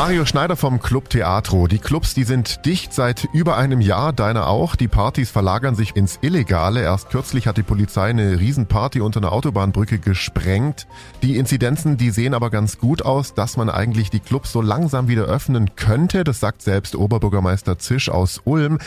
Mario Schneider vom Club Teatro. Die Clubs, die sind dicht seit über einem Jahr, deine auch. Die Partys verlagern sich ins Illegale. Erst kürzlich hat die Polizei eine Riesenparty unter einer Autobahnbrücke gesprengt. Die Inzidenzen, die sehen aber ganz gut aus, dass man eigentlich die Clubs so langsam wieder öffnen könnte. Das sagt selbst Oberbürgermeister Zisch aus Ulm.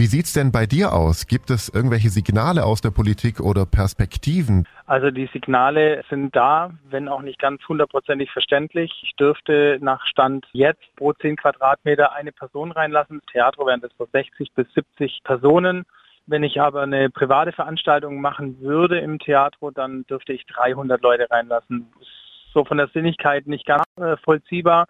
Wie sieht's denn bei dir aus? Gibt es irgendwelche Signale aus der Politik oder Perspektiven? Also die Signale sind da, wenn auch nicht ganz hundertprozentig verständlich. Ich dürfte nach Stand jetzt pro 10 Quadratmeter eine Person reinlassen. Theater wären das so 60 bis 70 Personen. Wenn ich aber eine private Veranstaltung machen würde im Theater, dann dürfte ich 300 Leute reinlassen. So von der Sinnigkeit nicht ganz äh, vollziehbar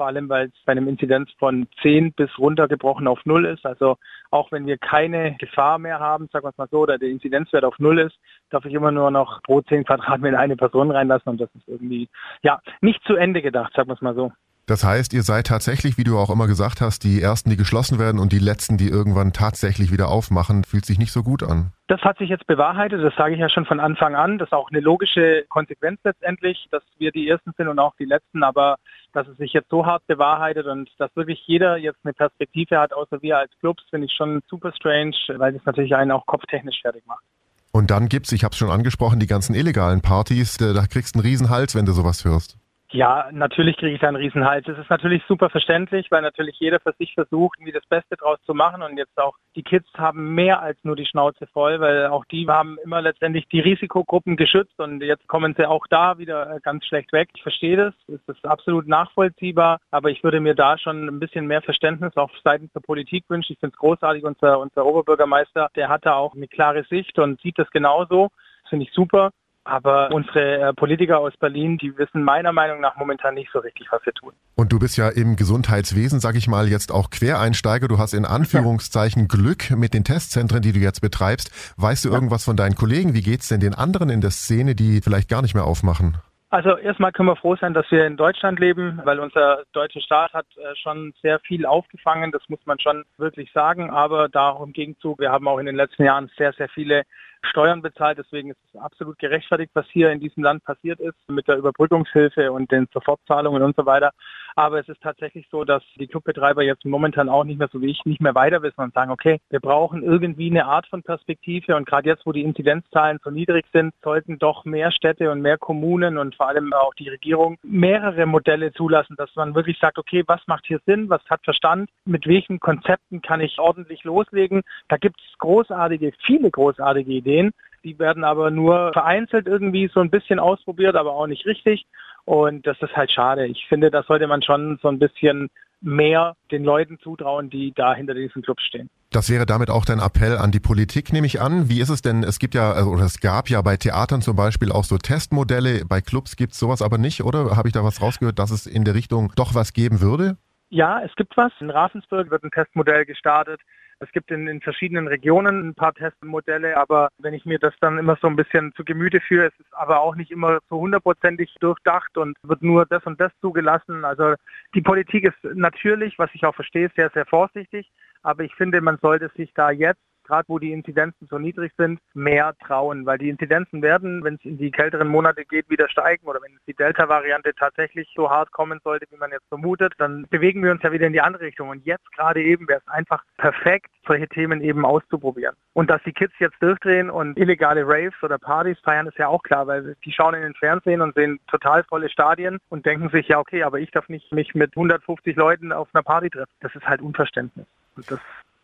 vor allem weil es bei einem Inzidenz von 10 bis runtergebrochen auf Null ist. Also auch wenn wir keine Gefahr mehr haben, sagen wir es mal so, oder der Inzidenzwert auf Null ist, darf ich immer nur noch pro 10 Quadratmeter eine Person reinlassen und das ist irgendwie, ja, nicht zu Ende gedacht, sagen wir es mal so. Das heißt, ihr seid tatsächlich, wie du auch immer gesagt hast, die Ersten, die geschlossen werden und die Letzten, die irgendwann tatsächlich wieder aufmachen. Fühlt sich nicht so gut an. Das hat sich jetzt bewahrheitet, das sage ich ja schon von Anfang an. Das ist auch eine logische Konsequenz letztendlich, dass wir die Ersten sind und auch die Letzten, aber dass es sich jetzt so hart bewahrheitet und dass wirklich jeder jetzt eine Perspektive hat, außer wir als Clubs, finde ich schon super strange, weil es natürlich einen auch kopftechnisch fertig macht. Und dann gibt's, ich habe es schon angesprochen, die ganzen illegalen Partys. Da kriegst du einen Riesenhals, wenn du sowas hörst. Ja, natürlich kriege ich da einen Riesenhals. Es ist natürlich super verständlich, weil natürlich jeder für sich versucht, irgendwie das Beste draus zu machen. Und jetzt auch die Kids haben mehr als nur die Schnauze voll, weil auch die haben immer letztendlich die Risikogruppen geschützt und jetzt kommen sie auch da wieder äh, ganz schlecht weg. Ich verstehe das, es ist absolut nachvollziehbar, aber ich würde mir da schon ein bisschen mehr Verständnis auch seitens der Politik wünschen. Ich finde es großartig, unser, unser Oberbürgermeister, der hat da auch eine klare Sicht und sieht das genauso. Finde ich super. Aber unsere äh, Politiker aus Berlin, die wissen meiner Meinung nach momentan nicht so richtig, was wir tun. Und du bist ja im Gesundheitswesen, sag ich mal, jetzt auch Quereinsteiger. Du hast in Anführungszeichen Glück mit den Testzentren, die du jetzt betreibst. Weißt du irgendwas von deinen Kollegen? Wie geht's denn den anderen in der Szene, die vielleicht gar nicht mehr aufmachen? Also erstmal können wir froh sein, dass wir in Deutschland leben, weil unser deutscher Staat hat äh, schon sehr viel aufgefangen, das muss man schon wirklich sagen. Aber da auch im Gegenzug, wir haben auch in den letzten Jahren sehr, sehr viele Steuern bezahlt. Deswegen ist es absolut gerechtfertigt, was hier in diesem Land passiert ist mit der Überbrückungshilfe und den Sofortzahlungen und so weiter. Aber es ist tatsächlich so, dass die Clubbetreiber jetzt momentan auch nicht mehr so wie ich nicht mehr weiter wissen und sagen, okay, wir brauchen irgendwie eine Art von Perspektive und gerade jetzt, wo die Inzidenzzahlen so niedrig sind, sollten doch mehr Städte und mehr Kommunen und vor allem auch die Regierung mehrere Modelle zulassen, dass man wirklich sagt, okay, was macht hier Sinn, was hat Verstand, mit welchen Konzepten kann ich ordentlich loslegen. Da gibt es großartige, viele großartige Ideen Ideen. Die werden aber nur vereinzelt irgendwie so ein bisschen ausprobiert, aber auch nicht richtig. Und das ist halt schade. Ich finde, da sollte man schon so ein bisschen mehr den Leuten zutrauen, die da hinter diesen Clubs stehen. Das wäre damit auch dein Appell an die Politik, nehme ich an. Wie ist es denn? Es gibt ja, also, oder es gab ja bei Theatern zum Beispiel auch so Testmodelle. Bei Clubs gibt es sowas aber nicht, oder? Habe ich da was rausgehört, dass es in der Richtung doch was geben würde? Ja, es gibt was. In Ravensburg wird ein Testmodell gestartet. Es gibt in, in verschiedenen Regionen ein paar Testmodelle, aber wenn ich mir das dann immer so ein bisschen zu Gemüte führe, es ist aber auch nicht immer so hundertprozentig durchdacht und wird nur das und das zugelassen. Also die Politik ist natürlich, was ich auch verstehe, sehr, sehr vorsichtig. Aber ich finde, man sollte sich da jetzt gerade wo die Inzidenzen so niedrig sind, mehr trauen, weil die Inzidenzen werden, wenn es in die kälteren Monate geht, wieder steigen oder wenn die Delta-Variante tatsächlich so hart kommen sollte, wie man jetzt vermutet, dann bewegen wir uns ja wieder in die andere Richtung. Und jetzt gerade eben wäre es einfach perfekt, solche Themen eben auszuprobieren. Und dass die Kids jetzt durchdrehen und illegale Raves oder Partys feiern, ist ja auch klar, weil die schauen in den Fernsehen und sehen total volle Stadien und denken sich, ja okay, aber ich darf nicht mich mit 150 Leuten auf einer Party treffen. Das ist halt Unverständnis. Und das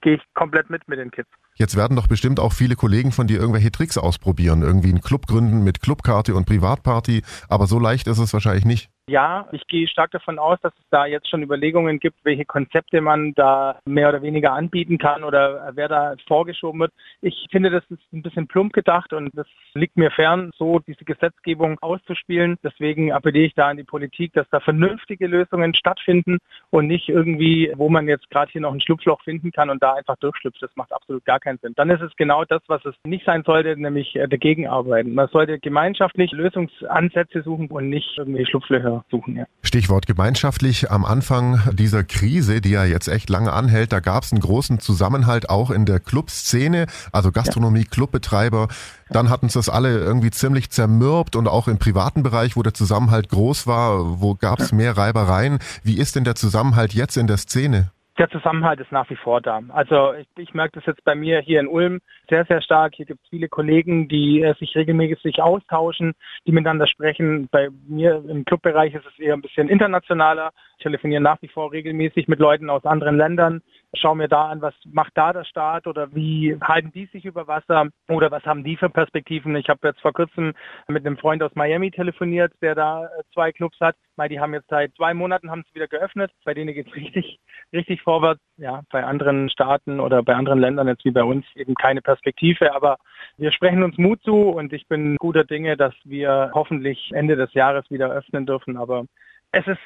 gehe ich komplett mit mit den Kids. Jetzt werden doch bestimmt auch viele Kollegen von dir irgendwelche Tricks ausprobieren, irgendwie einen Club gründen mit Clubkarte und Privatparty, aber so leicht ist es wahrscheinlich nicht. Ja, ich gehe stark davon aus, dass es da jetzt schon Überlegungen gibt, welche Konzepte man da mehr oder weniger anbieten kann oder wer da vorgeschoben wird. Ich finde, das ist ein bisschen plump gedacht und das liegt mir fern, so diese Gesetzgebung auszuspielen. Deswegen appelliere ich da an die Politik, dass da vernünftige Lösungen stattfinden und nicht irgendwie, wo man jetzt gerade hier noch ein Schlupfloch finden kann und da einfach durchschlüpft. Das macht absolut gar keinen Sinn. Dann ist es genau das, was es nicht sein sollte, nämlich äh, dagegen arbeiten. Man sollte gemeinschaftlich Lösungsansätze suchen und nicht irgendwie Schlupflöcher suchen. Ja. Stichwort gemeinschaftlich. Am Anfang dieser Krise, die ja jetzt echt lange anhält, da gab es einen großen Zusammenhalt auch in der Clubszene, also Gastronomie, ja. Clubbetreiber. Dann hatten es das alle irgendwie ziemlich zermürbt und auch im privaten Bereich, wo der Zusammenhalt groß war, wo gab es mehr Reibereien. Wie ist denn der Zusammenhalt jetzt in der Szene? Der Zusammenhalt ist nach wie vor da. Also ich, ich merke das jetzt bei mir hier in Ulm sehr, sehr stark. Hier gibt es viele Kollegen, die äh, sich regelmäßig austauschen, die miteinander sprechen. Bei mir im Clubbereich ist es eher ein bisschen internationaler. Ich telefoniere nach wie vor regelmäßig mit Leuten aus anderen Ländern, schaue mir da an, was macht da der Staat oder wie halten die sich über Wasser oder was haben die für Perspektiven. Ich habe jetzt vor kurzem mit einem Freund aus Miami telefoniert, der da äh, zwei Clubs hat. Die haben jetzt seit zwei Monaten haben sie wieder geöffnet. Bei denen geht es richtig, richtig vorwärts. Ja, bei anderen Staaten oder bei anderen Ländern jetzt wie bei uns eben keine Perspektive. Aber wir sprechen uns Mut zu und ich bin guter Dinge, dass wir hoffentlich Ende des Jahres wieder öffnen dürfen. Aber es ist,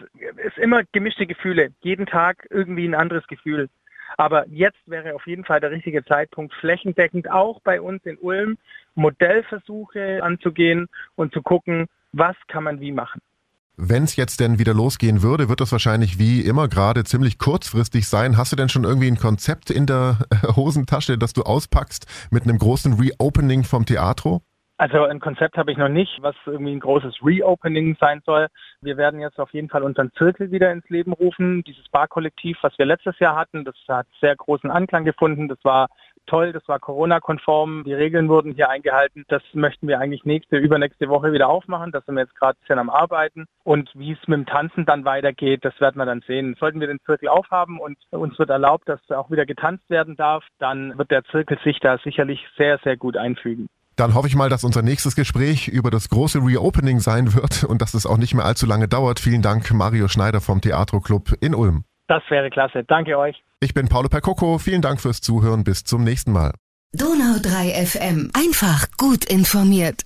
ist immer gemischte Gefühle. Jeden Tag irgendwie ein anderes Gefühl. Aber jetzt wäre auf jeden Fall der richtige Zeitpunkt, flächendeckend auch bei uns in Ulm Modellversuche anzugehen und zu gucken, was kann man wie machen. Wenn es jetzt denn wieder losgehen würde, wird das wahrscheinlich wie immer gerade ziemlich kurzfristig sein. Hast du denn schon irgendwie ein Konzept in der Hosentasche, das du auspackst mit einem großen Reopening vom Theatro? Also ein Konzept habe ich noch nicht, was irgendwie ein großes Reopening sein soll. Wir werden jetzt auf jeden Fall unseren Zirkel wieder ins Leben rufen. Dieses Barkollektiv, was wir letztes Jahr hatten, das hat sehr großen Anklang gefunden. Das war toll, das war Corona-konform, die Regeln wurden hier eingehalten. Das möchten wir eigentlich nächste, übernächste Woche wieder aufmachen. Da sind wir jetzt gerade ein bisschen am Arbeiten. Und wie es mit dem Tanzen dann weitergeht, das werden wir dann sehen. Sollten wir den Zirkel aufhaben und uns wird erlaubt, dass auch wieder getanzt werden darf, dann wird der Zirkel sich da sicherlich sehr, sehr gut einfügen. Dann hoffe ich mal, dass unser nächstes Gespräch über das große Reopening sein wird und dass es auch nicht mehr allzu lange dauert. Vielen Dank, Mario Schneider vom Theatro Club in Ulm. Das wäre klasse. Danke euch. Ich bin Paolo Percoco. Vielen Dank fürs Zuhören. Bis zum nächsten Mal. Donau 3 FM. Einfach gut informiert.